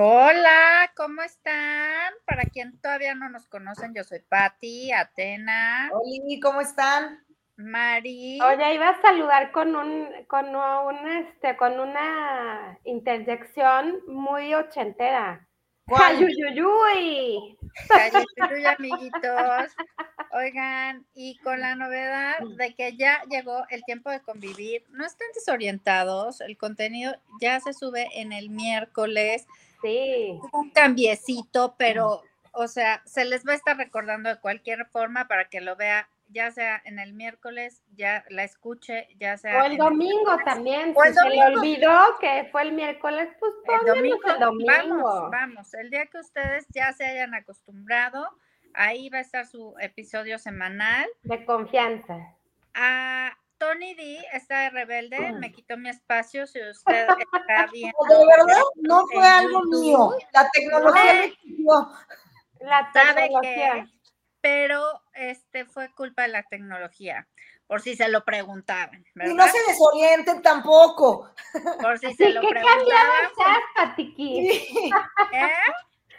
Hola, ¿cómo están? Para quien todavía no nos conocen, yo soy Patti, Atena. Hola, ¿cómo están? Mari. Oye, iba a saludar con un, con un, este, con una interjección muy ochentera. ¡Cayuyuyuy! ¡Cayuyuyuy, amiguitos! Oigan, y con la novedad de que ya llegó el tiempo de convivir, no estén desorientados, el contenido ya se sube en el miércoles Sí. Un cambiecito, pero, o sea, se les va a estar recordando de cualquier forma para que lo vea, ya sea en el miércoles, ya la escuche, ya sea. O el domingo también. si se le olvidó que fue el miércoles, pues el domingo, el domingo. Vamos, vamos. El día que ustedes ya se hayan acostumbrado, ahí va a estar su episodio semanal. De confianza. Ah, Tony D está de rebelde, me quitó mi espacio. Si usted está bien. De verdad, no fue algo mío. La tecnología me quitó. La tecnología. Pero este fue culpa de la tecnología, por si se lo preguntaban. ¿verdad? Y no se desorienten tampoco. Por si se lo ¿Qué preguntaban. cambiada estás, Patiqui? ¿Eh?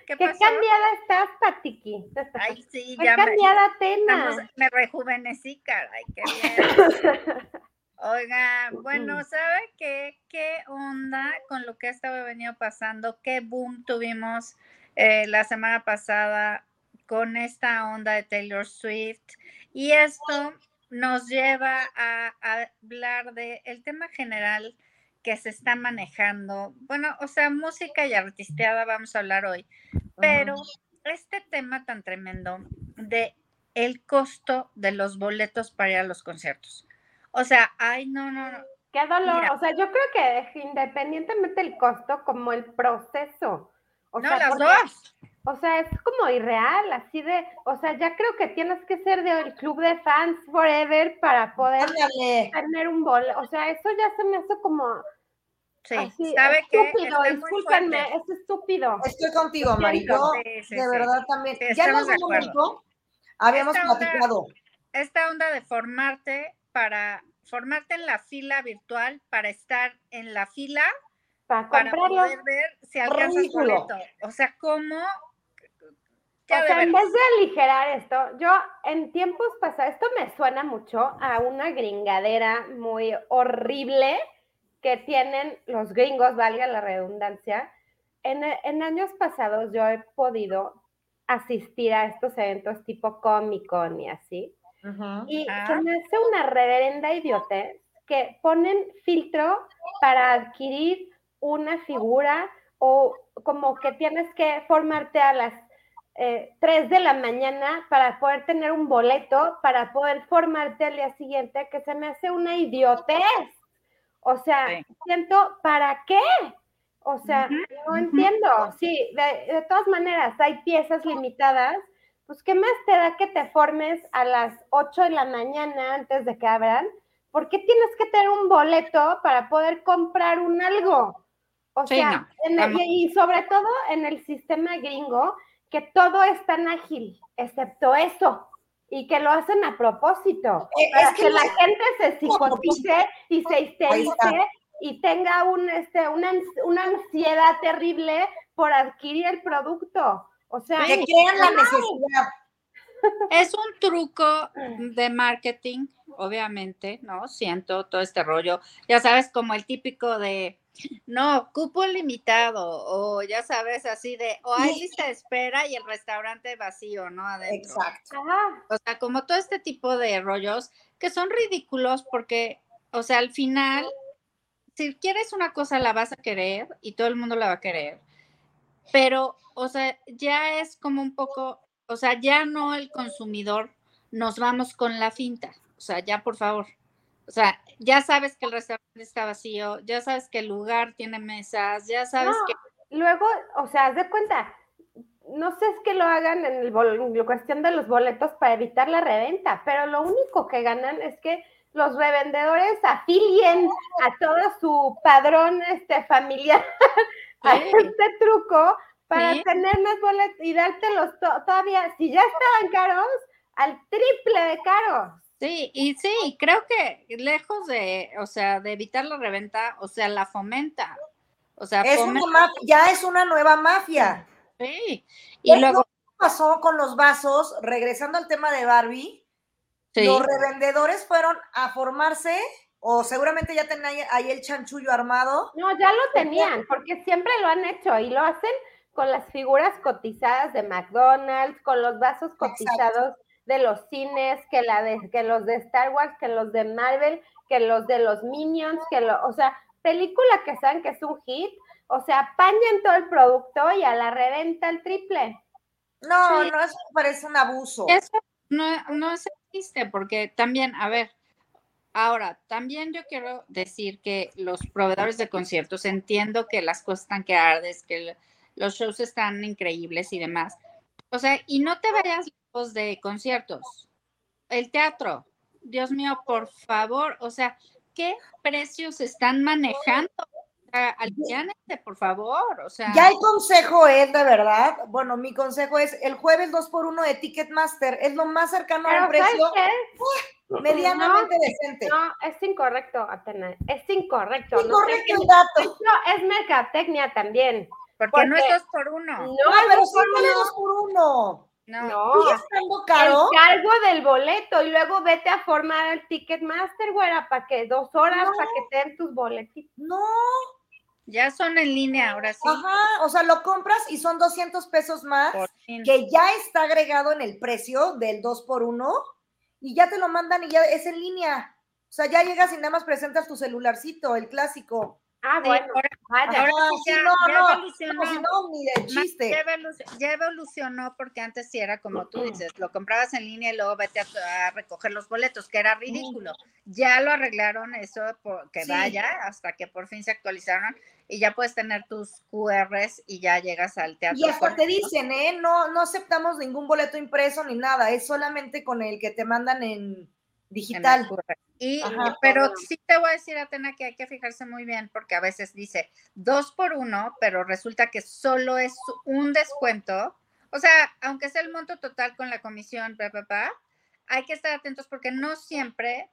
¿Qué, ¿Qué cambiada estás, Patiqui? Ay, sí, ¿Qué ya me, cambiada? Estamos- me rejuvenecí, caray, qué bien. Oiga, bueno, ¿sabe qué? ¿Qué onda con lo que ha estado venido pasando? ¿Qué boom tuvimos eh, la semana pasada con esta onda de Taylor Swift? Y esto nos lleva a, a hablar del el tema general que se está manejando. Bueno, o sea, música y artisteada vamos a hablar hoy, pero este tema tan tremendo de el costo de los boletos para ir a los conciertos. O sea, ay, no, no, no. Qué dolor. Mira. O sea, yo creo que independientemente del costo, como el proceso. O no, sea, las porque- dos. O sea, es como irreal, así de, o sea, ya creo que tienes que ser del club de fans forever para poder Ándale. tener un bol. O sea, eso ya se me hace como Sí, así, ¿sabe qué? estúpido, muy discúlpenme, es estúpido. Estoy contigo, Mari. Yo, Sí, sí, de sí. verdad también. Sí, ya acuerdo. momento habíamos Esta onda- platicado. Esta onda de formarte para formarte en la fila virtual para estar en la fila Para poder ver si alcanzas boleto. O sea, ¿cómo? O sea, en veras. vez de aligerar esto, yo en tiempos pasados, esto me suena mucho a una gringadera muy horrible que tienen los gringos, valga la redundancia. En, en años pasados yo he podido asistir a estos eventos tipo Comic Con y así. Y Ah. se me hace una reverenda idiotez que ponen filtro para adquirir una figura o como que tienes que formarte a las eh, 3 de la mañana para poder tener un boleto, para poder formarte al día siguiente, que se me hace una idiotez. O sea, Sí. siento, ¿para qué? O sea, Ujú, no ujú. entiendo. Sí, de, de todas maneras, hay piezas limitadas pues ¿qué más te da que te formes a las 8 de la mañana antes de que abran? ¿Por qué tienes que tener un boleto para poder comprar un algo? O Sí, sea, no, en el- y sobre todo en el sistema gringo, que todo es tan ágil, excepto eso, y que lo hacen a propósito, Eh, para es que, que la gente se psicotice y se histerice y tenga un, este, una, una ansiedad terrible por adquirir el producto. O sea, Que crean la necesidad. Es un truco de marketing, obviamente, ¿no? Siento todo este rollo. Ya sabes, como el típico de, no, cupo limitado, o ya sabes, así de, o hay Y- lista de espera y el restaurante vacío, ¿no? Adentro. Exacto. ajá, O sea, como todo este tipo de rollos que son ridículos porque, o sea, al final, si quieres una cosa, la vas a querer y todo el mundo la va a querer. Pero, o sea, ya es como un poco, o sea, ya no el consumidor, nos vamos con la finta. O sea, ya por favor. O sea, ya sabes que el restaurante está vacío, ya sabes que el lugar tiene mesas, ya sabes No, que... Luego, o sea, haz de cuenta, no sé es que lo hagan en, el bol- en la cuestión de los boletos para evitar la reventa, pero lo único que ganan es que los revendedores afilien a todo su padrón este, familiar a este truco para tener más boletos y dártelos todavía, si ya estaban caros, al triple de caros. Sí, y sí, creo que lejos de, o sea, de evitar la reventa, o sea, la fomenta. O sea, es ya es una nueva mafia. Sí. Y luego pasó con los vasos, regresando al tema de Barbie, los revendedores fueron a formarse o seguramente ya tenían ahí el chanchullo armado. No, ya lo tenían, porque siempre lo han hecho y lo hacen con las figuras cotizadas de McDonald's, con los vasos cotizados de los cines, que, la de, que los de Star Wars, que los de Marvel, que los de los Minions, que lo, o sea, película que saben que es un hit, o sea, apañan todo el producto y a la reventa el triple. No, no, eso parece un abuso. Eso no, no existe, porque también, a ver, ahora, también yo quiero decir que los proveedores de conciertos, entiendo que las cosas están que ardes, que los shows están increíbles y demás. O sea, y no te vayas de conciertos. El teatro, Dios mío, por favor, o sea, ¿qué precios están manejando? aliviánate, por favor, o sea. Ya el consejo es, de verdad, bueno, mi consejo es el jueves 2 por 1 de Ticketmaster, es lo más cercano a un precio medianamente decente. No, es incorrecto, Atena, es incorrecto. Incorrecto el dato. No, es mercadotecnia también. Porque, no es 2 por 1. No, pero sí es 2 por 1. No, no. estando caro? El cargo del boleto y luego vete a formar el Ticketmaster, güera, para que dos horas para que te den tus boletitos. No, ya son en línea, ahora sí. Ajá, o sea, lo compras y son 200 pesos más, que ya está agregado en el precio del 2 por 1 y ya te lo mandan y ya es en línea. O sea, ya llegas y nada más presentas tu celularcito, el clásico. Ah, bueno, vaya. Ahora, sí, no, no, evolucionó. No, ni de chiste. Ya evolucionó, porque antes sí era como tú dices, lo comprabas en línea y luego vete a, recoger los boletos, que era ridículo. Ya lo arreglaron eso, que vaya, hasta que por fin se actualizaron y ya puedes tener tus QRs y ya llegas al teatro. Y hasta te dicen, ¿eh? No, no aceptamos ningún boleto impreso ni nada, es solamente con el que te mandan en digital. y, pero sí te voy a decir, Atena, que hay que fijarse muy bien, porque a veces dice dos por uno, pero resulta que solo es un descuento. O sea, aunque sea el monto total con la comisión, papá, hay que estar atentos porque no siempre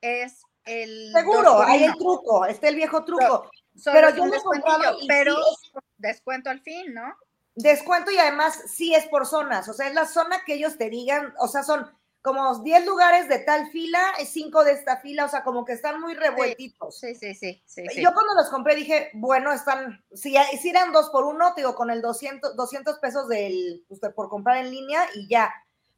es el. Seguro, hay el truco, está el viejo truco pero yo comprado pero descuento al fin, ¿no? Descuento y además sí es por zonas, o sea, es la zona que ellos te digan, o sea, son como 10 lugares de tal fila, 5 de esta fila, o sea, como que están muy revueltitos. Sí, sí, sí. sí, Yo cuando los compré dije, bueno, están, si, si eran dos por uno, digo, con el 200, 200 pesos del, usted por comprar en línea y ya.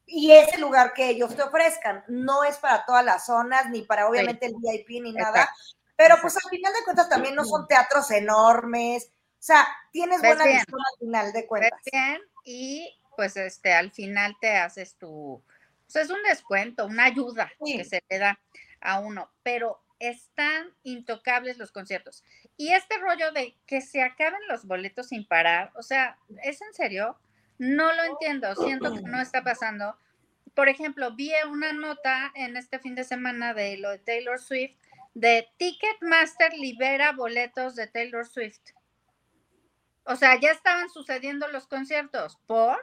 Y ese lugar que ellos te ofrezcan, no es para todas las zonas, ni para obviamente el VIP ni nada, pero pues al final de cuentas también no son teatros enormes. O sea, tienes buena visión al final de cuentas. bien y pues este al final te haces tu pues es un descuento, una ayuda que se le da a uno, pero están intocables los conciertos. Y este rollo de que se acaben los boletos sin parar, o sea, ¿es en serio? No lo entiendo, siento que no está pasando. Por ejemplo, vi una nota en este fin de semana de lo de Taylor Swift de Ticketmaster libera boletos de Taylor Swift. O sea, ya estaban sucediendo los conciertos. ¿Por?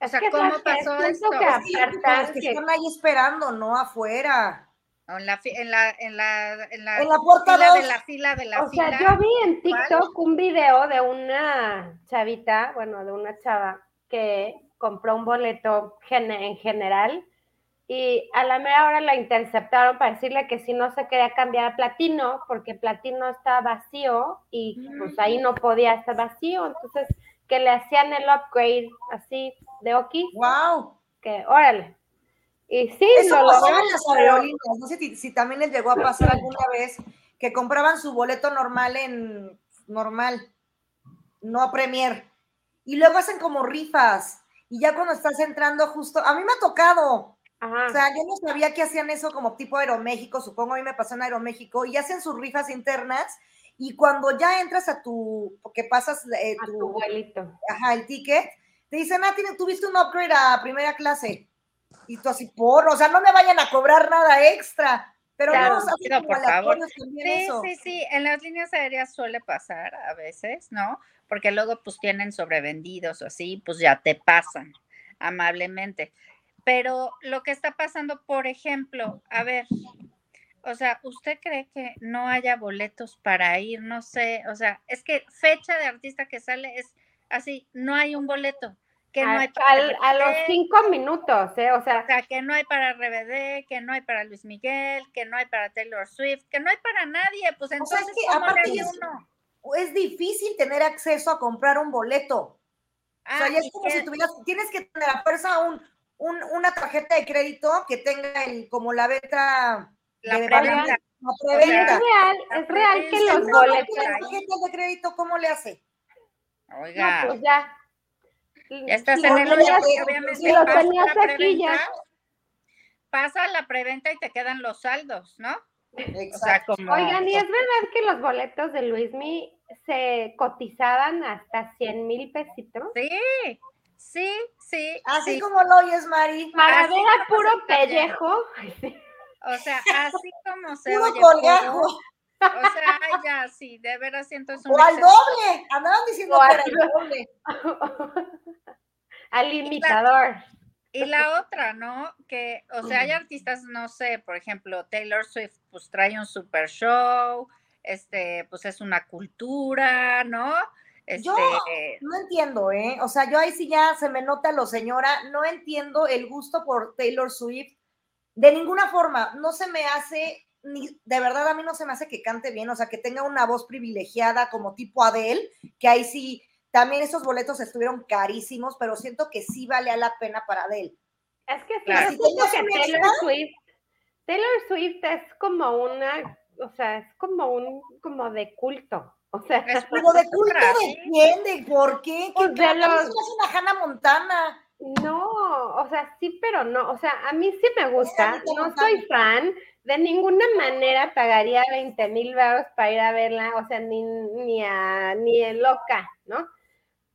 O sea, ¿cómo pasó esto? Que, que están ahí esperando, no afuera. En la, en la, en la, en la, fila de la fila de la o sea, yo vi en TikTok un video de una chavita, bueno, de una chava que compró un boleto en general y a la mera hora la interceptaron para decirle que si no se quería cambiar a platino, porque platino está vacío y pues ahí no podía estar vacío, entonces que le hacían el upgrade así de Oki. ¡Wow! Que órale. Y sí, Eso lo las aerolíneas. No sé si, también les llegó a pasar alguna vez que compraban su boleto normal en normal, no a Premier, y luego hacen como rifas. Y ya cuando estás entrando justo, a mí me ha tocado, o sea, yo no sabía que hacían eso como tipo Aeroméxico, supongo a mí me pasó en Aeroméxico, y hacen sus rifas internas, y cuando ya entras a tu, porque pasas eh, tu, vuelito. Ajá, el ticket, te dicen, ah, tuviste un upgrade a primera clase. Y tú así, por, o sea, no me vayan a cobrar nada extra. Pero Claro, no pido, como por favor. Sí, eso. sí, sí, en las líneas aéreas suele pasar a veces, ¿no? Porque luego pues tienen sobrevendidos o así, pues ya te pasan amablemente. Pero lo que está pasando, por ejemplo, a ver, o sea, ¿usted cree que no haya boletos para ir? No sé, o sea, es que fecha de artista que sale es así, no hay un boleto, que no A, hay para al- a los cinco minutos, ¿eh? O sea, o sea, que no hay para RBD, que no hay para Luis Miguel, que no hay para Taylor Swift, que no hay para nadie, pues O sea, es entonces, que ¿cómo le aparte hace es- uno? Es difícil tener acceso a comprar un boleto. O sea, Ah, ya es como que- si tuvieras, tienes que tener a fuerza un, un- una tarjeta de crédito que tenga el, como la venta la preventa. la es real, la es real que los no, boletos. de crédito, ¿cómo le hace? Oiga, No, pues ya. ya estás Si en el hoyo, obviamente si lo pasa tenías la aquí preventa, ya. pasa la preventa y te quedan los saldos, ¿no? O sea, Exacto. como Oigan, y es verdad que los boletos de Luismi se cotizaban hasta 100 mil pesitos. sí, sí, sí, Así sí. como lo oyes, Mari. Para Así ver a como puro oye. pellejo. O sea, así como se Puro oye colgajo. o sea, ay, ya, sí, de veras siento es un O al exceso. doble. Andaban diciendo que era el doble. Al imitador. Y la otra, ¿no? Que, o sea, hay artistas, no sé, por ejemplo, Taylor Swift, pues trae un super show, este, pues es una cultura, ¿no? Este, Yo no entiendo, ¿eh? O sea, yo ahí sí ya se me nota lo señora, no entiendo el gusto por Taylor Swift de ninguna forma, no se me hace, ni, de verdad a mí no se me hace que cante bien, o sea, que tenga una voz privilegiada como tipo Adele, que ahí sí, también esos boletos estuvieron carísimos, pero siento que sí vale la pena para Adele. Es que sí, Claro. yo Si siento tenías que Taylor extra- Swift, Taylor Swift es como una, o sea, es como un, como de culto. O sea, es Pero de culto de quién, de por qué, Pues que de se me los- hace una Hannah Montana. No, o sea, sí, pero no. O sea, a mí sí me gusta. No soy fan. De ninguna manera pagaría 20 mil baros para ir a verla. O sea, ni, ni, a, ni en loca, ¿no?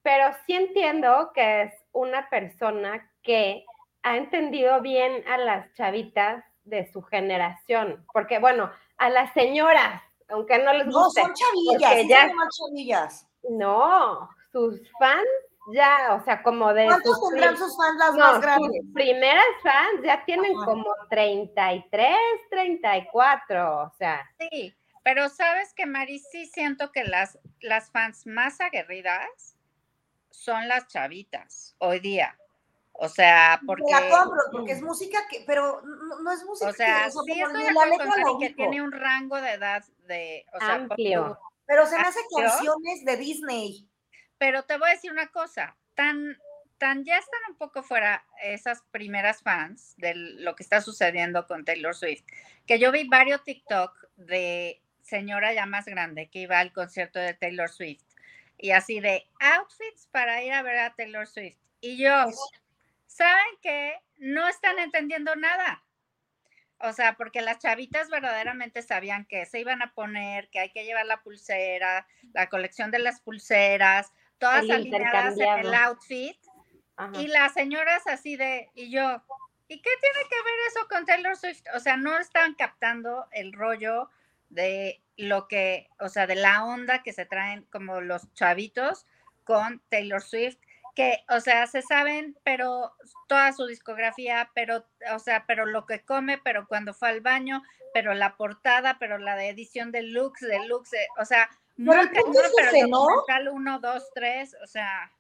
Pero sí entiendo que es una persona que ha entendido bien a las chavitas de su generación. Porque, bueno, a las señoras, aunque no les No, guste. son chavillas, sí ya- llaman chavillas. No, sus fans ya, o sea, como de ¿Cuántos sus tendrán sus fans las no, más grandes? sus primeras fans ya tienen Ajá. como 33, 34, o sea, Sí, pero sabes que Mari, sí siento que las, las fans más aguerridas son las chavitas hoy día. O sea, porque, la compro, porque es música que, pero no, no es música o sea, que, o sea, sí estoy de la letra que tiene un rango de edad de, o sea, amplio. tú, Pero se me hace canciones de Disney. Pero te voy a decir una cosa, tan, tan ya están un poco fuera esas primeras fans de lo que está sucediendo con Taylor Swift, que yo vi varios TikTok de señora ya más grande que iba al concierto de Taylor Swift y así de outfits para ir a ver a Taylor Swift. Y yo, ¿saben qué? No están entendiendo nada. O sea, porque las chavitas verdaderamente sabían que se iban a poner, que hay que llevar la pulsera, la colección de las pulseras, todas El alineadas en el outfit. Ajá. Y las señoras así de, y yo, ¿y qué tiene que ver eso con Taylor Swift? O sea, no están captando el rollo de lo que, o sea, de la onda que se traen como los chavitos con Taylor Swift, que, o sea, se saben, pero toda su discografía, pero, o sea, pero lo que come, pero cuando fue al baño, pero la portada, pero la de edición de looks, de looks, de- o sea, muy el punto es pero ese, ¿no? documental uno, dos, tres, o sea,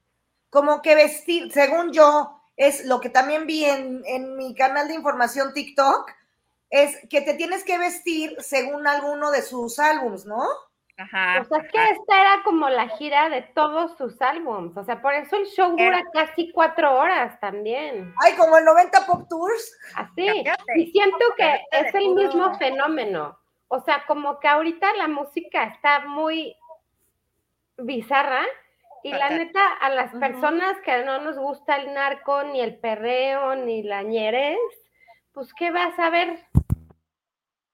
Como que vestir, según yo, es lo que también vi en, en mi canal de información TikTok, es que te tienes que vestir según alguno de sus álbums, ¿no? ajá. O sea, es que esta era como la gira de todos sus álbums, o sea, por eso el show dura casi cuatro horas también, Ay, como el 90 Pop Tours. así. Cállate. Y siento que es el mismo fenómeno, o sea, como que ahorita la música está muy bizarra y la neta a las personas que no nos gusta el narco, ni el perreo, ni la ñerez, pues ¿qué vas a ver?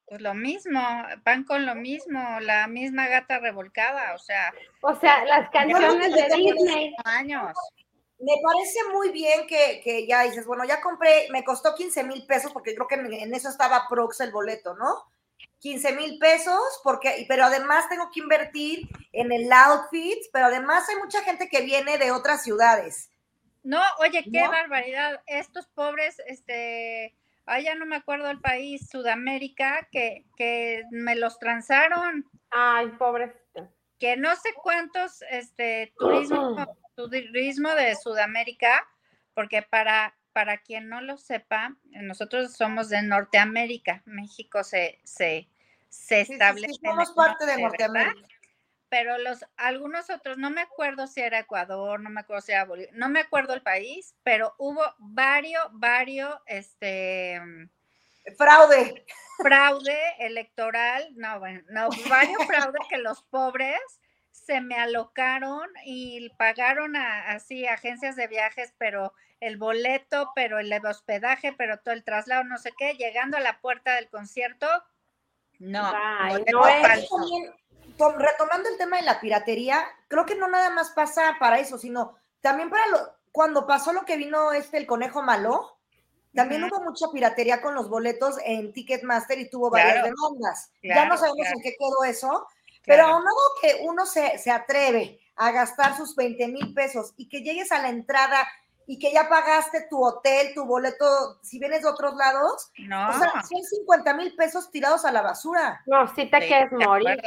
Pues lo mismo, van con lo mismo, la misma gata revolcada, o sea, O sea, las canciones de Disney. años. Me parece muy bien que, que ya dices, bueno, ya compré, me costó 15 mil pesos porque creo que en, en eso estaba Prox el boleto, ¿no? 15 mil pesos, porque, pero además tengo que invertir en el outfit, pero además hay mucha gente que viene de otras ciudades. No, oye, qué barbaridad. Estos pobres, este, allá no me acuerdo el país, Sudamérica, que, que me los transaron. Ay, pobres. Que no sé cuántos, este, turismo, turismo de Sudamérica, porque para para quien no lo sepa, nosotros somos de Norteamérica. México se, se, se establece. Sí, somos parte de Norteamérica. Pero los, algunos otros, no me acuerdo si era Ecuador, no me acuerdo si era Bolivia, no me acuerdo el país, pero hubo varios, varios, este. Fraude. Fraude electoral, no, bueno, no, varios fraudes que los pobres se me alocaron y pagaron a, así agencias de viajes, pero el boleto, pero el hospedaje, pero todo el traslado, no sé qué, llegando a la puerta del concierto, no. retomando el tema de la piratería, creo que no nada más pasa para eso, sino también para lo, cuando pasó lo que vino este el conejo malo, también hubo mucha piratería con los boletos en Ticketmaster y tuvo varias demandas. ya no sabemos en qué quedó eso, pero aún no que uno se, se atreve a gastar sus 20 mil pesos y que llegues a la entrada y que ya pagaste tu hotel, tu boleto, si vienes de otros lados, no. o sea, son 50 mil pesos tirados a la basura. No, si te quieres morir.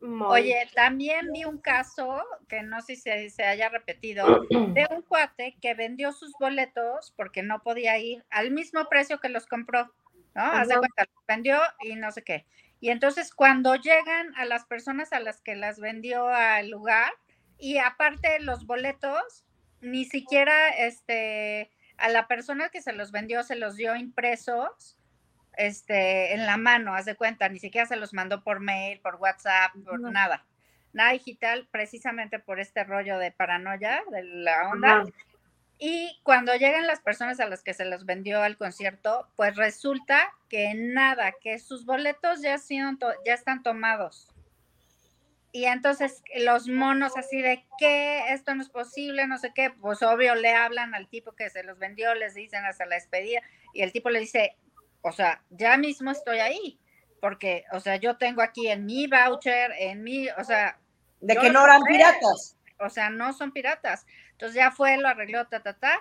Oye, también vi un caso que no sé si se haya repetido, de un cuate que vendió sus boletos porque no podía ir al mismo precio que los compró, ¿no? Haz de cuenta, los vendió y no sé qué. Y entonces cuando llegan a las personas a las que las vendió al lugar, y aparte los boletos, ni siquiera este, a la persona que se los vendió se los dio impresos este, en la mano, haz de cuenta, ni siquiera se los mandó por mail, por WhatsApp, por nada. Nada digital, precisamente por este rollo de paranoia, de la onda. Y cuando llegan las personas a las que se los vendió al concierto, pues resulta que nada, que sus boletos ya, ya están tomados. Y entonces los monos así de que esto no es posible, no sé qué, pues obvio le hablan al tipo que se los vendió, les dicen hasta la despedida y el tipo le dice, o sea, ya mismo estoy ahí, porque, o sea, yo tengo aquí en mi voucher, en mi, o sea... De que no eran piratas. O sea, no son piratas. Entonces ya fue, lo arregló, ta, ta, ta.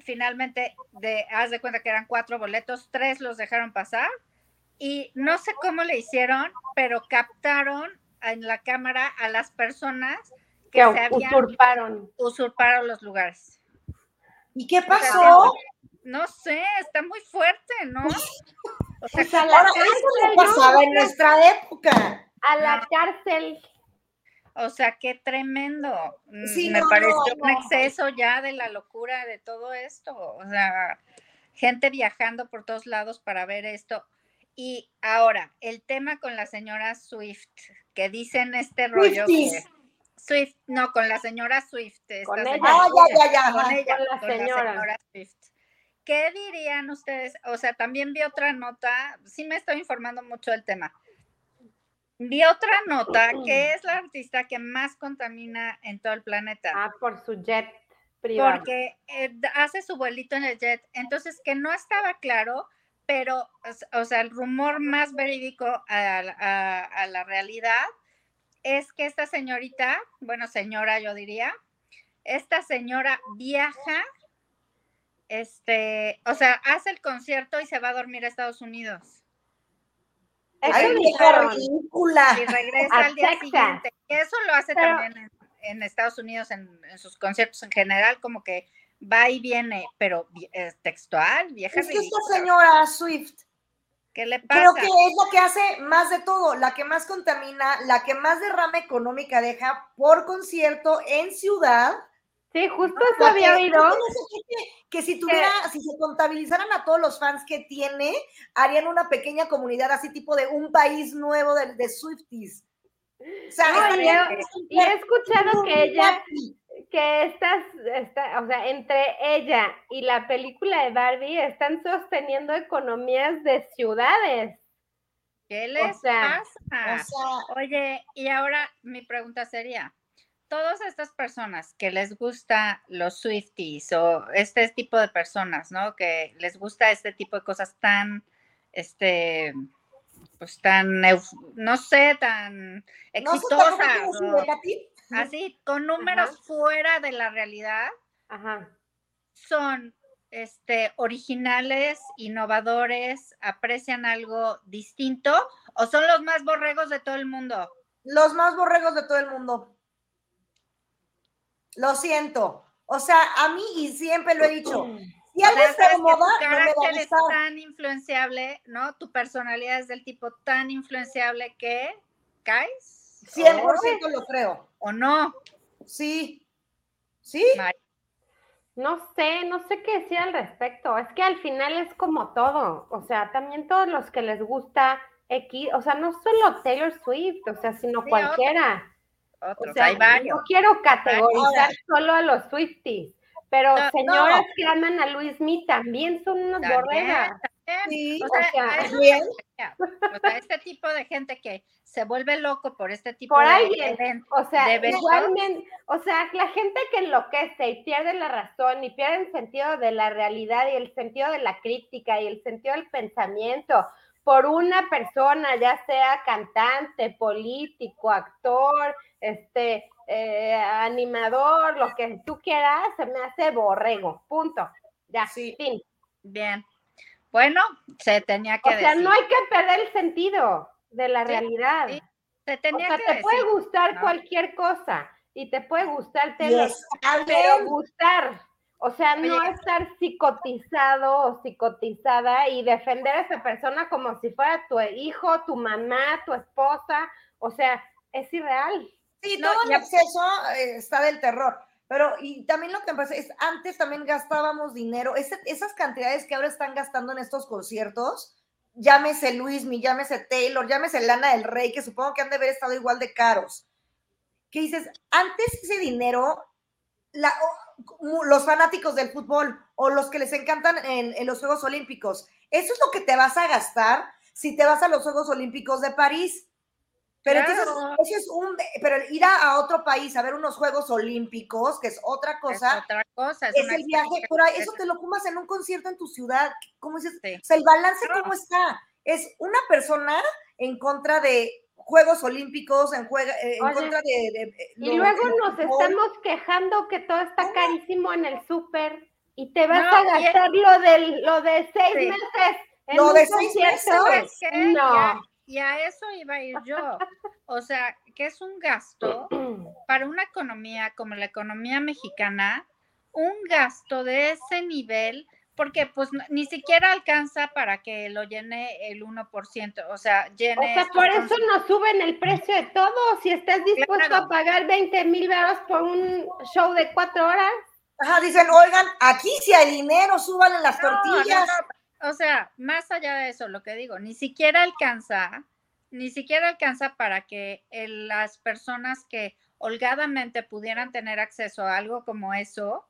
Finalmente, de, haz de cuenta que eran cuatro boletos, tres los dejaron pasar y no sé cómo le hicieron, pero captaron en la cámara a las personas que, se usurparon. usurparon los lugares. ¿Y qué pasó? no sé, está muy fuerte, ¿no? O sea, eso no pasaba en nuestra época. A la cárcel. O sea, qué tremendo. Mm, me pareció un exceso ya de la locura de todo esto. O sea, gente viajando por todos lados para ver esto. Y ahora, el tema con la señora Swift, que dicen este rollo que Swift, no, con la señora Swift. Con ella. Ah, ya, ya, ya. Con ella, con la, señora. Swift. ¿Qué dirían ustedes? O sea, también vi otra nota, sí me estoy informando mucho del tema. Vi otra nota que es la artista que más contamina en todo el planeta. Ah, por su jet privado. Porque eh, hace su vuelito en el jet. Entonces, que no estaba claro pero, o sea, el rumor más verídico a, la realidad es que esta señorita, bueno, señora yo diría, esta señora viaja, este, o sea, hace el concierto y se va a dormir a Estados Unidos. ¡Ay, ridícula! Y regresa al día siguiente. Eso lo hace también en, Estados Unidos, en, sus conciertos en general, como que va y viene, pero es textual, vieja. Es que esta señora Swift. ¿Qué le pasa? Creo que es la que hace más de todo, la que más contamina, la que más derrama económica deja por concierto en ciudad. Sí, justo eso había oído. Que, si tuviera, si se contabilizaran a todos los fans que tiene, harían una pequeña comunidad así tipo de un país nuevo de, de Swifties. O sea, y he escuchado que ella, que estas, o sea, entre ella y la película de Barbie están sosteniendo economías de ciudades. ¿Qué les pasa? Oye, y ahora mi pregunta sería, todas estas personas que les gusta los Swifties o este tipo de personas, ¿no? Que les gusta este tipo de cosas tan, este, pues tan, no sé, tan exitosas. así, con números fuera de la realidad. Son este, originales, innovadores, aprecian algo distinto o son los más borregos de todo el mundo? Los más borregos de todo el mundo. Lo siento. O sea, a mí, y siempre lo he dicho, si algo está de moda, tu carácter es tan influenciable, ¿no? Tu personalidad es del tipo tan influenciable que caes. 100% lo creo. ¿O no? Sí. ¿Sí? No sé, no sé qué decir al respecto. Es que al final es como todo. O sea, también todos los que les gusta X, o sea, no solo Taylor Swift, o sea, sino cualquiera. O sea, No quiero categorizar solo a los Swifties, pero señoras que aman a Luis Mi también son unas borregas. Sí, o sea, o sea, este tipo de gente que se vuelve loco por este tipo por de alguien. o sea, igualmente, o sea, la gente que enloquece y pierde la razón y pierde el sentido de la realidad y el sentido de la crítica y el sentido del pensamiento por una persona, ya sea cantante, político, actor, este, eh, animador, lo que tú quieras, se me hace borrego, punto. Ya, sí. fin. Bien. Bueno, se tenía que o sea, no hay que perder el sentido de la realidad. Se tenía o sea, te puede gustar cualquier cosa y te puede gustar, te pero gustar. O sea, no estar psicotizado o psicotizada y defender a esa persona como si fuera tu hijo, tu mamá, tu esposa. O sea, es irreal. Sí, todo el exceso eh, está del terror. Pero, y también lo que pasa es, antes también gastábamos dinero, esas cantidades que ahora están gastando en estos conciertos, llámese Luismi, llámese Taylor, llámese Lana del Rey, que supongo que han de haber estado igual de caros. Que dices, antes ese dinero, la, los fanáticos del fútbol o los que les encantan en, en los Juegos Olímpicos, eso es lo que te vas a gastar si te vas a los Juegos Olímpicos de París. Pero entonces, eso es un, pero ir a, otro país a ver unos Juegos Olímpicos, que es otra cosa. Es otra cosa. Es, el viaje, pero eso te lo fumas en un concierto en tu ciudad. ¿Cómo dices? O sea, el balance, ¿cómo está? Es una persona en contra de Juegos Olímpicos, en, juega, eh, en contra de... y luego nos estamos quejando que todo está carísimo en el súper y te vas a gastar lo, del, lo de seis meses. lo de seis meses. No. Y a eso iba a ir yo. O sea, que es un gasto para una economía como la economía mexicana, un gasto de ese nivel, porque pues ni siquiera alcanza para que lo llene el 1%, o sea, llene... O sea, por eso nos suben el precio de todo, si estás dispuesto a pagar 20 mil euros por un show de cuatro horas. Ajá, dicen, oigan, aquí si hay dinero, suban las tortillas o sea, más allá de eso, lo que digo, ni siquiera alcanza, ni siquiera alcanza para que las personas que holgadamente pudieran tener acceso a algo como eso,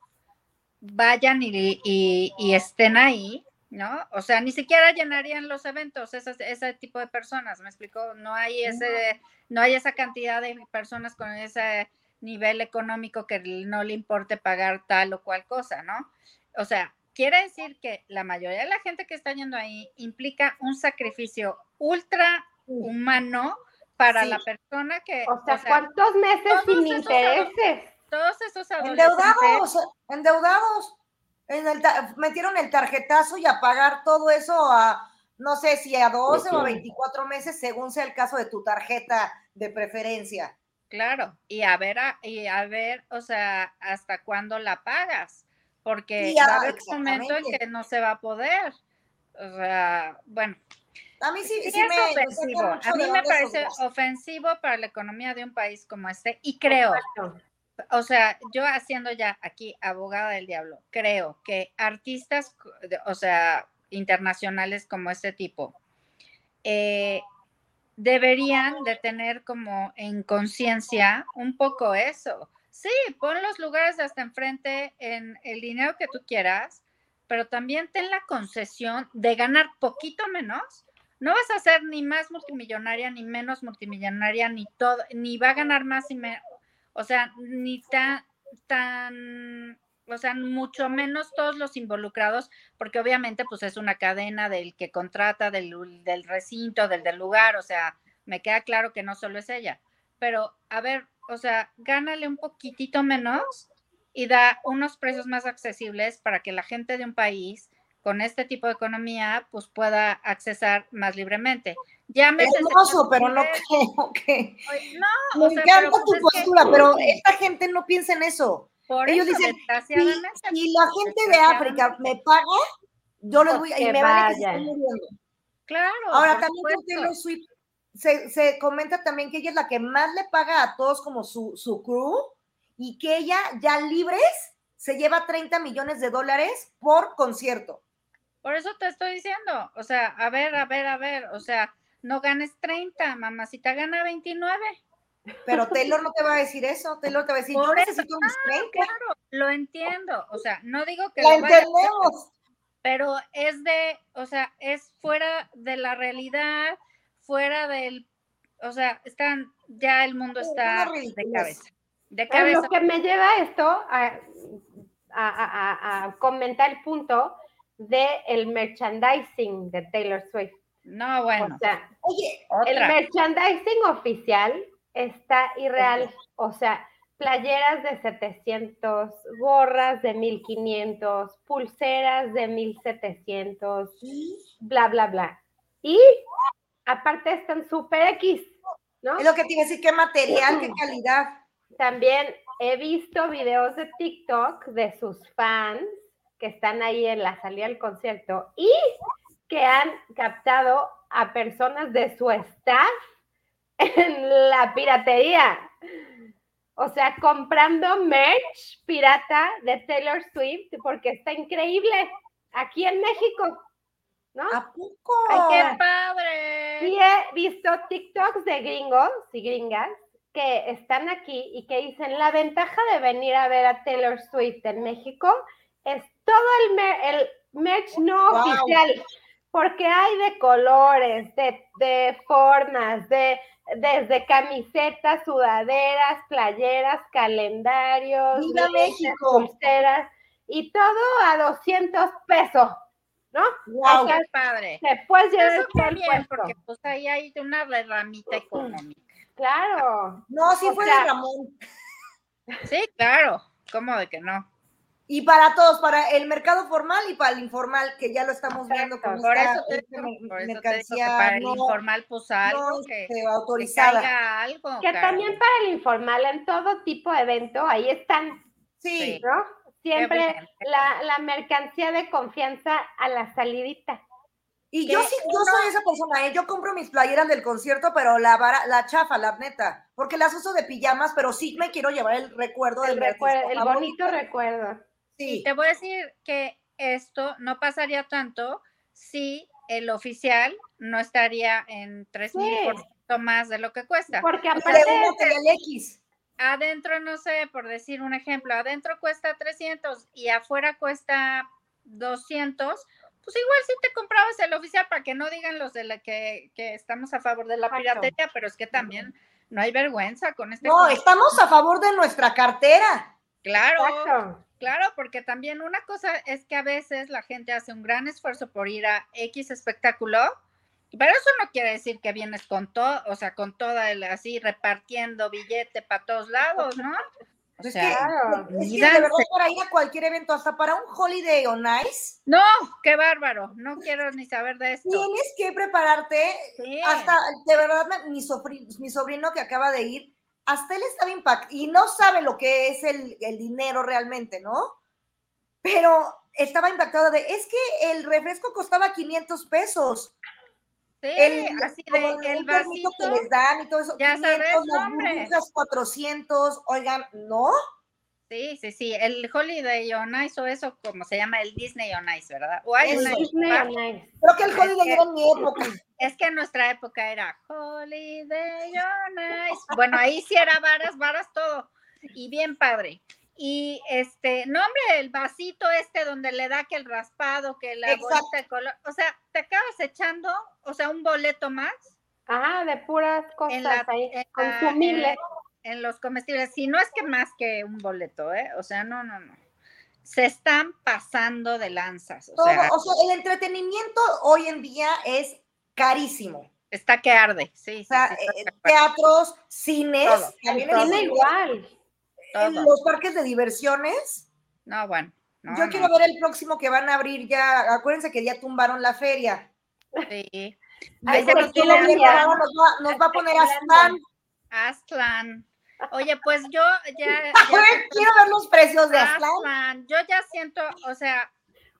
vayan y, estén ahí, ¿no? O sea, ni siquiera llenarían los eventos ese tipo de personas, ¿me explico? No hay ese, no hay esa cantidad de personas con ese nivel económico que no le importe pagar tal o cual cosa, ¿no? O sea, quiere decir que la mayoría de la gente que está yendo ahí implica un sacrificio ultra humano para la persona que... O sea, ¿cuántos meses sin intereses? Todos esos Endeudados, endeudados. En el, metieron el tarjetazo y a pagar todo eso a, no sé si a 12 o a 24 meses, según sea el caso de tu tarjeta de preferencia. Claro, y a ver, y a ver, o sea, hasta cuándo la pagas porque va a haber un momento en que no se va a poder. O sea, bueno. A mí sí, sí, me, ofensivo. A mí me parece ofensivo para la economía de un país como este y creo, o sea, yo haciendo ya aquí abogada del diablo, creo que artistas, o sea, internacionales como este tipo, eh, deberían de tener como en conciencia un poco eso. Sí, pon los lugares hasta enfrente en el dinero que tú quieras, pero también ten la concesión de ganar poquito menos. No vas a ser ni más multimillonaria, ni menos multimillonaria, ni todo, ni va a ganar más y menos. O sea, ni tan, tan o sea, mucho menos todos los involucrados, porque obviamente pues es una cadena del que contrata, del, del recinto, del, del lugar, o sea, me queda claro que no solo es ella, pero a ver, o sea, gánale un poquitito menos y da unos precios más accesibles para que la gente de un país con este tipo de economía pues pueda accesar más libremente. Llámese hermoso, pero no creo que. No, me encanta tu pues postura, pero esta gente no piensa en eso. Ellos dicen, si, la gente de África me paga, yo les voy a. Y me van a muriendo. Claro. Ahora también con Taylor Swift se, se, comenta también que ella es la que más le paga a todos como su, su crew y que ella ya libres se lleva 30 millones de dólares por concierto. Por eso te estoy diciendo, o sea, a ver, a ver, a ver, o sea, no ganes 30, mamacita gana 29. Pero Taylor no te va a decir eso, Taylor te va a decir, yo necesito mis 30. Ah, claro, lo entiendo, o sea, no digo que... lo entendemos. pero es de, o sea, es fuera de la realidad, fuera del, o sea, están, ya el mundo está de cabeza. De cabeza. Lo que me lleva esto a, a, a comentar el punto de el merchandising de Taylor Swift. No, bueno. O sea, Oye, el merchandising oficial está irreal. O sea, playeras de 700, gorras de 1500, pulseras de 1700, bla, bla, bla. Y aparte están super X, ¿no? Es lo que tiene que decir, qué material, qué calidad. También he visto videos de TikTok de sus fans que están ahí en la salida del concierto y que han captado a personas de su staff en la piratería. O sea, comprando merch pirata de Taylor Swift porque está increíble aquí en México. ¿No? ¿A poco? ¡Ay, qué padre! Y he visto TikToks de gringos y gringas que están aquí y que dicen la ventaja de venir a ver a Taylor Swift en México es todo el, el merch no oficial, porque hay de colores, de, formas, de desde camisetas, sudaderas, playeras, calendarios, pulseras, y todo a 200 pesos, ¿no? Wow, qué padre. Después ya Eso bien, porque pues ahí hay una ramita económica. Claro. No, sí fue de Ramón. Sí, claro. ¿Cómo de que no? Y para todos, para el mercado formal y para el informal, que ya lo estamos viendo con por eso te, mercancía para el informal, pues algo que, este, autorizada. algo, que también para el informal, en todo tipo de evento, ahí están. Sí. ¿No? Siempre la, la, mercancía de confianza a la salidita. Y yo sí, yo soy esa persona, ¿eh? yo compro mis playeras del concierto, pero la la chafa, la neta, porque las uso de pijamas, pero sí me quiero llevar el recuerdo el del recuerdo, el bonito recuerdo. Te voy a decir que esto no pasaría tanto si el oficial no estaría en 3 mil por más de lo que cuesta. Porque aparte de X. Adentro, no sé, por decir un ejemplo, adentro cuesta 300 y afuera cuesta 200, pues igual si te comprabas el oficial para que no digan los de la que, que estamos a favor de la piratería, pero es que también no hay vergüenza con este. No, estamos a favor de nuestra cartera. Claro. Claro, porque también una cosa es que a veces la gente hace un gran esfuerzo por ir a X espectáculo, pero eso no quiere decir que vienes con todo, o sea, con toda el así repartiendo billete para todos lados, ¿no? O es, sea, que, es que, de verdad para ir a cualquier evento, hasta para un holiday o nice. No, qué bárbaro, no quiero ni saber de esto. Tienes que prepararte, hasta de verdad mi mi sobrino que acaba de ir, hasta él estaba impactado y no sabe lo que es el, dinero realmente, ¿no? Pero estaba impactado de, es que el refresco costaba 500 pesos. Sí, el, así de el vasito que les dan y todo eso. Ya 500, sabes, las 400, oigan, ¿no? Sí, sí, sí, el Holiday on Ice o eso como se llama el Disney on Ice, ¿verdad? O hay el Disney on Ice. Creo que el Holiday era en mi época. Es que en nuestra época era Holiday on Ice. Bueno, ahí sí era varas, varas todo. Y bien padre. Y este, no hombre, el vasito este donde le da que el raspado, que la bolita de color, o sea, te acabas echando, o sea, un boleto más. Ah, de puras cosas ahí, consumibles en los comestibles. Si no es que más que un boleto, ¿eh? O sea, no, no, no. se están pasando de lanzas. O Todo, sea, o sea, el entretenimiento hoy en día es carísimo. está que arde, sí. sí, O sea, sí, eh, teatros, cines, Todo, también todo. en, Tiene igual. en los parques de diversiones. No, bueno. no, Yo no, quiero ver el próximo que van a abrir ya. Acuérdense que ya tumbaron la feria. sí. Ay, ahora nos va, nos va a poner Aztlán. Aztlán. Oye, pues yo ya. ya Quiero ver los precios de. Aztlán, Yo ya siento, o sea,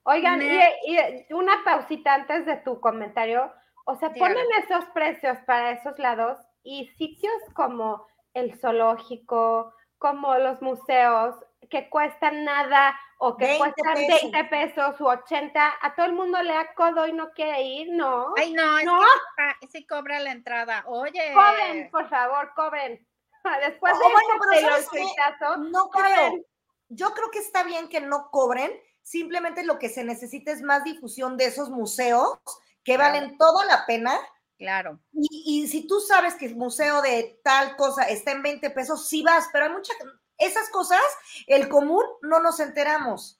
Oigan, Me- y, y una pausita antes de tu comentario. O sea, ponen esos precios para esos lados y sitios como el zoológico, como los museos, que cuestan nada o que 20 cuestan pesos. pues 20 pesos u 80, a todo el mundo le da codo y no quiere ir, ¿no? ay, no, es No. que sí pa- sí cobra la entrada. Oye. Cobren, por favor, cobren. Después Oh, de bueno, este No creo. Yo creo que está bien que no cobren. Simplemente lo que se necesita es más difusión de esos museos que Claro. valen toda la pena. Claro. Y, y si tú sabes que el museo de tal cosa está en 20 pesos, sí vas, pero hay muchas, esas cosas, el común no nos enteramos.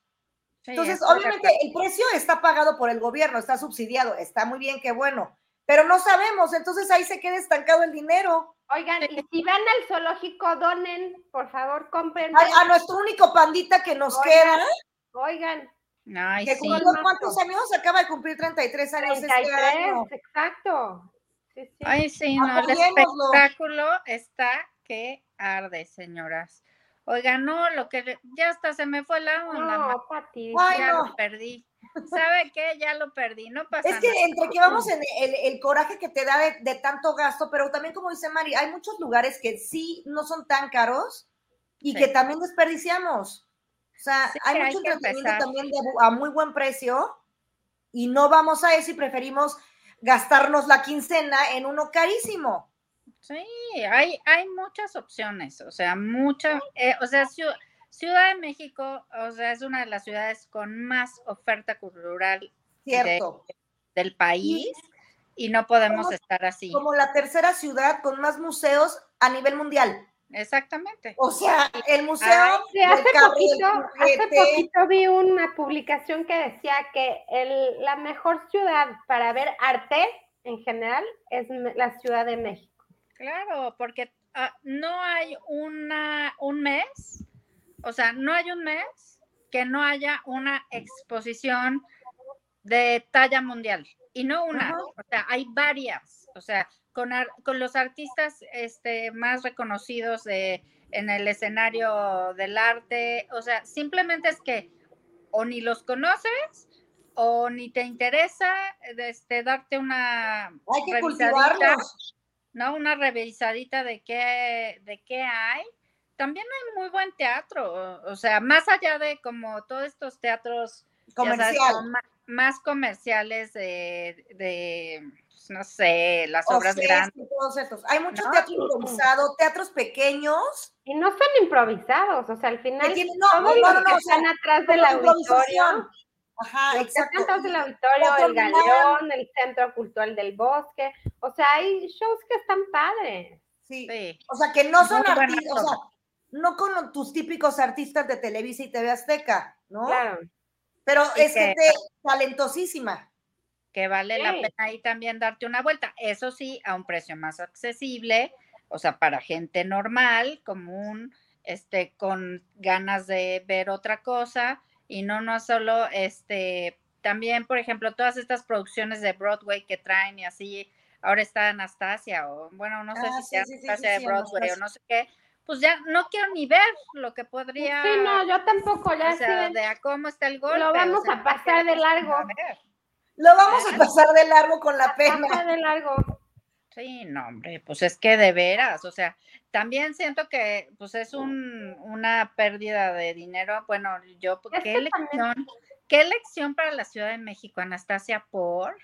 Sí, Entonces, obviamente, el precio está pagado por el gobierno, está subsidiado, está muy bien, qué bueno, pero no sabemos, entonces ahí se queda estancado el dinero. Oigan, y si van al zoológico, donen, por favor, compren. A, a nuestro único pandita que nos Oigan, queda, Oigan, Ay, que sí. cumplió Con cuántos años, acaba de cumplir 33 años este 33, año. exacto. Sí, sí. Ay, sí, no, el espectáculo está que arde, señoras. Oiga, no, lo que ya hasta se me fue la onda, no, Pati. Ya no. lo perdí. ¿Sabe qué? Ya lo perdí, no pasa Es que nada. entre que vamos en el, el coraje que te da de, de tanto gasto, pero también como dice Mari, hay muchos lugares que sí no son tan caros y Sí. que también desperdiciamos. O sea, Sí, hay hay mucho que entretenimiento también de a muy buen precio y no vamos a eso y preferimos gastarnos la quincena en uno carísimo. Sí, hay, hay muchas opciones, o sea, mucha, eh, o sea, Ciu- Ciudad de México, o sea, es una de las ciudades con más oferta cultural Cierto. del país y no podemos Somos estar así. Como la tercera ciudad con más museos a nivel mundial. Exactamente. O sea, el museo Ay, Sí, hace poquito, hace poquito vi una publicación que decía que el- la mejor ciudad para ver arte en general es la Ciudad de México. Claro, porque ah, no hay una, un mes, o sea, no hay un mes que no haya una exposición de talla mundial. Y no una, o sea, hay varias, o sea, con, ar- con los artistas este, más reconocidos de, en el escenario del arte, o sea, simplemente es que o ni los conoces o ni te interesa este, darte una hay que revisadita. cultivarlos. ¿no? Una revisadita de qué, de qué hay. También hay muy buen teatro, o, sea, más allá de como todos estos teatros sabes, Comercial. ma- más comerciales de, de, pues, no sé, las obras grandes. todos estos. Hay mucho ¿no? teatro improvisado, teatros pequeños. Y no son improvisados, o sea, al final tienen- no, todos no, los no, que no, o sea, están atrás del auditorio. Ajá, los que están exacto. atrás del auditorio, el. Galeón, el Centro Cultural del Bosque, o sea, hay shows que están padres. Sí. Sí, O sea, que no son artistas, o sea, no con tus típicos artistas de Televisa y TV Azteca, ¿no? Claro. Pero es que- gente talentosísima. que vale la pena ahí también darte una vuelta. Eso sí, a un precio más accesible, o sea, para gente normal, común, este, con ganas de ver otra cosa y no, no solo, este, también, por ejemplo, todas estas producciones de Broadway que traen y así, ahora está Anastasia, o bueno, no sé Ah, si sí, sea sí, sí, Anastasia sí, de sí, Broadway Anastasia. o no sé qué, pues ya no quiero ni ver lo que podría, Sí, no, yo tampoco, ya o sea, sí, de a cómo está el golpe. lo o vamos sea, a pasar de largo. ver. Lo vamos a pasar de largo con la pena. de largo. Sí, no, hombre, pues es que de veras, o sea, también siento que pues es un, una pérdida de dinero. Bueno, yo, Es ¿qué que también- elección? ¿Qué elección para la Ciudad de México, Anastasia, por?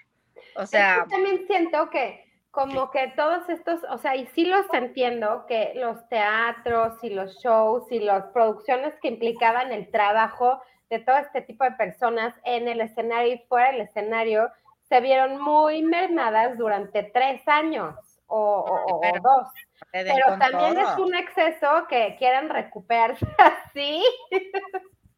O Es sea, que también siento que como que todos estos, o sea, y sí los entiendo, que los teatros y los shows y las producciones que implicaban el trabajo de todo este tipo de personas en el escenario y fuera del escenario se vieron muy mermadas durante tres años o, dos. Pero también es un exceso que quieran recuperarse así.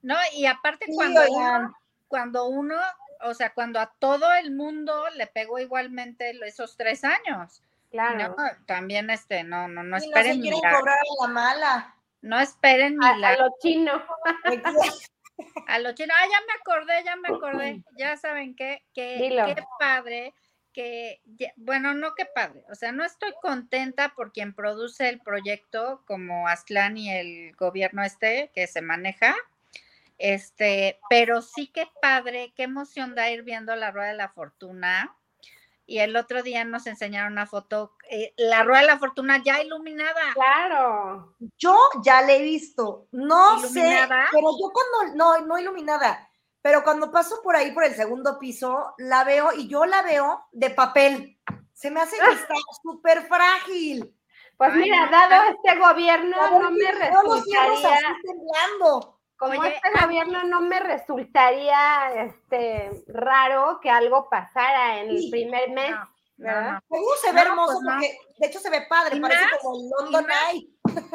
No, y aparte Sí, cuando uno, cuando uno, o sea, cuando a todo el mundo le pegó igualmente esos tres años. Claro. No, también este, no, no, no Y no se esperen quieren milagros. cobrar a la mala. No esperen A, a milagros. lo chino. A los chinos, ah, ya me acordé, ya me acordé, ya saben qué, que, Dilo. qué padre, que, ya- bueno, no qué padre, o sea, no estoy contenta por quien produce el proyecto como Aztlán y el gobierno este que se maneja, este, pero sí que padre, qué emoción da ir viendo la Rueda de la Fortuna. Y el otro día nos enseñaron una foto, eh, la Rueda de la Fortuna ya iluminada. Claro. Yo ya la he visto. No sé, pero yo cuando, no, no iluminada, pero cuando paso por ahí por el segundo piso, la veo y yo la veo de papel. Se me hace que está súper frágil. Pues Ay, mira, dado este gobierno, no me los resultaría, así temblando. Como Oye, este gobierno no me resultaría este raro que algo pasara en el primer mes, No, no, ¿verdad? no. Seguro se ve No, hermoso pues no. porque, de hecho, se ve padre, Y parece más, como el London. Eye.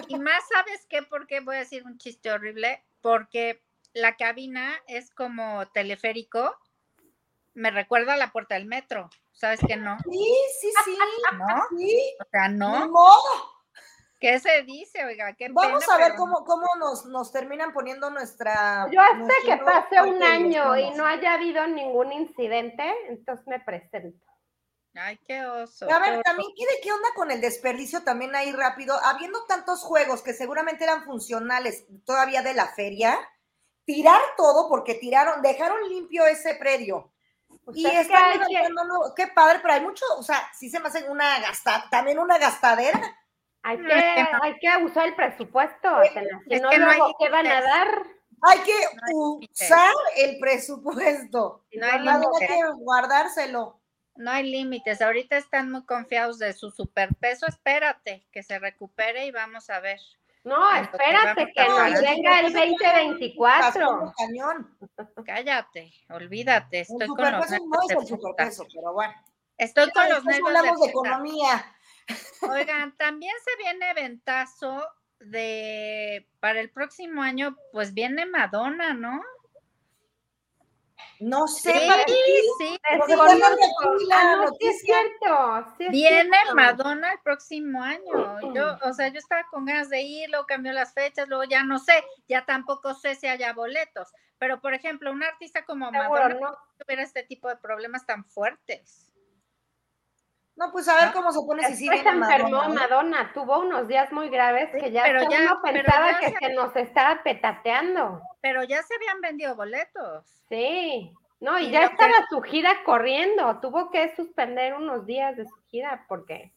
Y más, ¿sabes qué? Porque voy a decir un chiste horrible, porque la cabina es como teleférico, me recuerda a la puerta del metro, ¿sabes que no? Sí, sí, sí. ¿No? sí. O sea, no, modo. ¿Qué se dice? Oiga, qué Vamos pena, a ver pero cómo, cómo nos, nos terminan poniendo nuestra. Yo hasta que pase un año y no haya habido ningún incidente, entonces me presento. Ay, qué oso. A ver, también, ¿qué, de ¿qué onda con el desperdicio también ahí rápido? Habiendo tantos juegos que seguramente eran funcionales todavía de la feria, tirar todo porque tiraron, dejaron limpio ese predio. Pues Y es que están que- qué padre, pero hay mucho, o sea, sí se me hace una gasta, también una gastadera. Hay No, que, no. hay que usar el presupuesto, si no, que no hay luego, ¿qué van a dar? Hay que hay usar el presupuesto. No hay bien hay límites. que guardárselo. No hay límites. Ahorita están muy confiados de su superpeso. Espérate que se recupere y vamos a ver. No, espérate que nos venga el Pasando 2024. cañón. Cállate, olvídate. El Estoy con los superpeso no es de el superpeso, pero bueno. Estoy con los nervios hablamos de economía. Oigan, también se viene ventazo de para el próximo año, pues viene Madonna, ¿no? No sé, Sí, sí. La Ah, no, sí es noticia. cierto. sí es Viene cierto. Madonna el próximo año. Yo, o sea, yo estaba con ganas de ir, luego cambió las fechas, luego ya no sé, ya tampoco sé si haya boletos. Pero, por ejemplo, un artista como Madonna ¿no? no tuviera este tipo de problemas tan fuertes. No, pues a ver ¿No? cómo se pone Después viene se enfermó Madonna. Madonna, tuvo unos días muy graves que ya, pero ya- uno pero pensaba ya que se- se nos estaba petateando. Pero ya se habían vendido boletos. Sí, no, y Y ya lo que- estaba su gira corriendo, tuvo que suspender unos días de su gira porque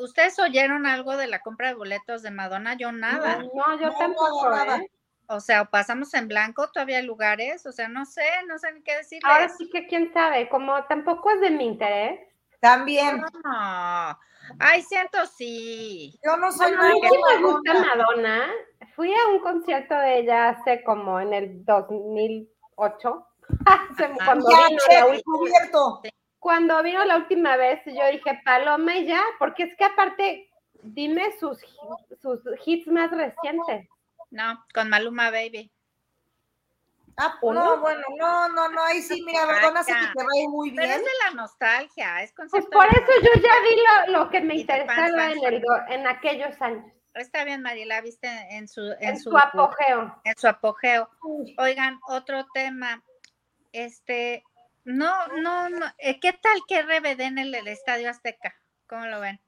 ¿Ustedes oyeron algo de la compra de boletos de Madonna? Yo nada. no, yo No, tampoco, nada. ¿eh? O sea, o pasamos en blanco, todavía hay lugares, o sea, no sé, no sé ni qué decirles. Ahora sí que quién sabe, como tampoco es de mi interés. También. No. Ay, siento sí. Yo no soy Bueno, de me gusta Madonna. Fui a un concierto de ella hace como en el 2008. Hace- cuando, Ya, vino che, la última, cuando vino la última vez, yo dije, Paloma y ya, porque es que aparte, dime sus, sus hits más recientes. No, con Maluma Baby. Ah, ¿O no, no? bueno, no, no, no, ahí sí, mira, sé que te va a ir muy Pero bien. es de la nostalgia, es Pues concepto. por de- eso yo ya vi lo, lo que me interesaba en, el, go- en aquellos años, Está bien, Mariela, viste en su, en, en su, su apogeo. en su apogeo. Uy, Oigan, otro tema. Este, no, no, no. eh, ¿Qué tal que RBD en el, el Estadio Azteca? ¿Cómo lo ven?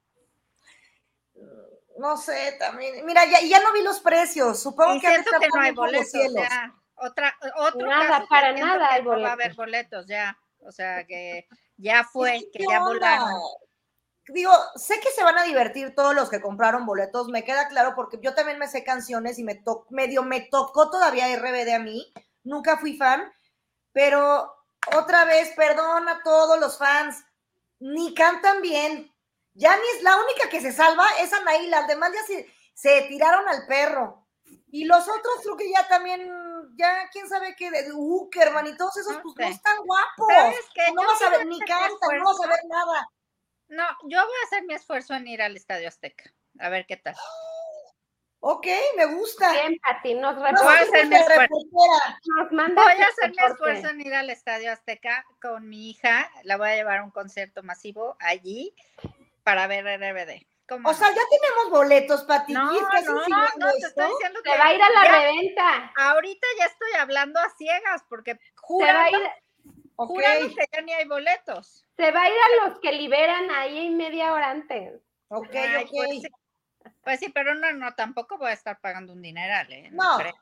No sé, también. Mira, ya, ya no vi los precios. Supongo Y que han de estar que no hay por los boletos cielos. ya. Otra, otro Nada, caso para nada hay no va a boletos. haber boletos ya. O sea que ya fue, Es que ¿qué ya volaron. Digo, sé que se van a divertir todos los que compraron boletos, me queda claro porque yo también me sé canciones y me to medio me tocó todavía RBD a mí, nunca fui fan, pero otra vez, perdón a todos los fans, ni cantan bien. Ya ni es la única que se salva es Anaí, las demás ya se, se tiraron al perro. Y los otros creo que ya también, ya quién sabe qué, de Uckerman y todos esos, No pues sé. no están guapos. ¿Sabes qué? No Yo vas a ver, voy a ni hacer mi cantan, no vas a esfuerzo. ver nada. No, yo voy a hacer mi esfuerzo en ir al Estadio Azteca. A ver qué tal. Ok, me gusta. Bien, Pati, nos No, Voy a hacer mi esfuerzo. reportera. nos manda Voy a hacer mi esfuerzo en ir al Estadio Azteca con mi hija. La voy a llevar a un concierto masivo allí para ver RBD. ¿Cómo O no? sea, ya tenemos boletos, Pati. no, ¿Estás no, no, te esto? estoy diciendo que Se va a ir a la ya- reventa. ahorita ya estoy hablando a ciegas porque Se va, a jurando, ir, jurando que ya ni hay boletos. se va a ir a los que liberan ahí media hora antes. Ok, Ay, ok. Pues sí, Pues sí, pero no, no, tampoco voy a estar pagando un dineral, ¿eh? No. creo.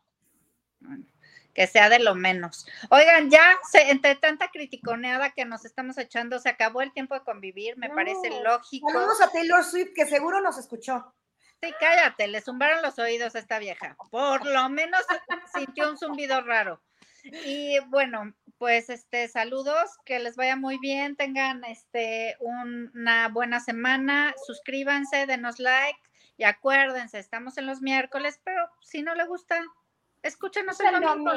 Que sea de lo menos. Oigan, ya se, entre tanta criticoneada que nos estamos echando, se acabó el tiempo de convivir, me parece lógico. Saludos a Taylor Swift, que seguro nos escuchó. Sí, cállate, le zumbaron los oídos a esta vieja. Por lo menos sintió un zumbido raro. Y bueno, pues este, saludos, que les vaya muy bien, tengan este un- una buena semana, suscríbanse, denos like y acuérdense, estamos en los miércoles, pero si no le gusta, escúchenos el domingo.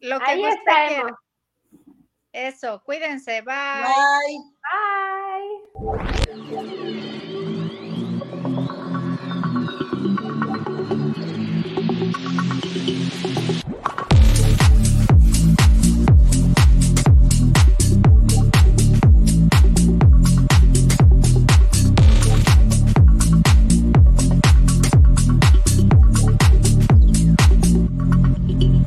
Lo que Ahí estaremos. Eso, cuídense, bye. Bye. Bye.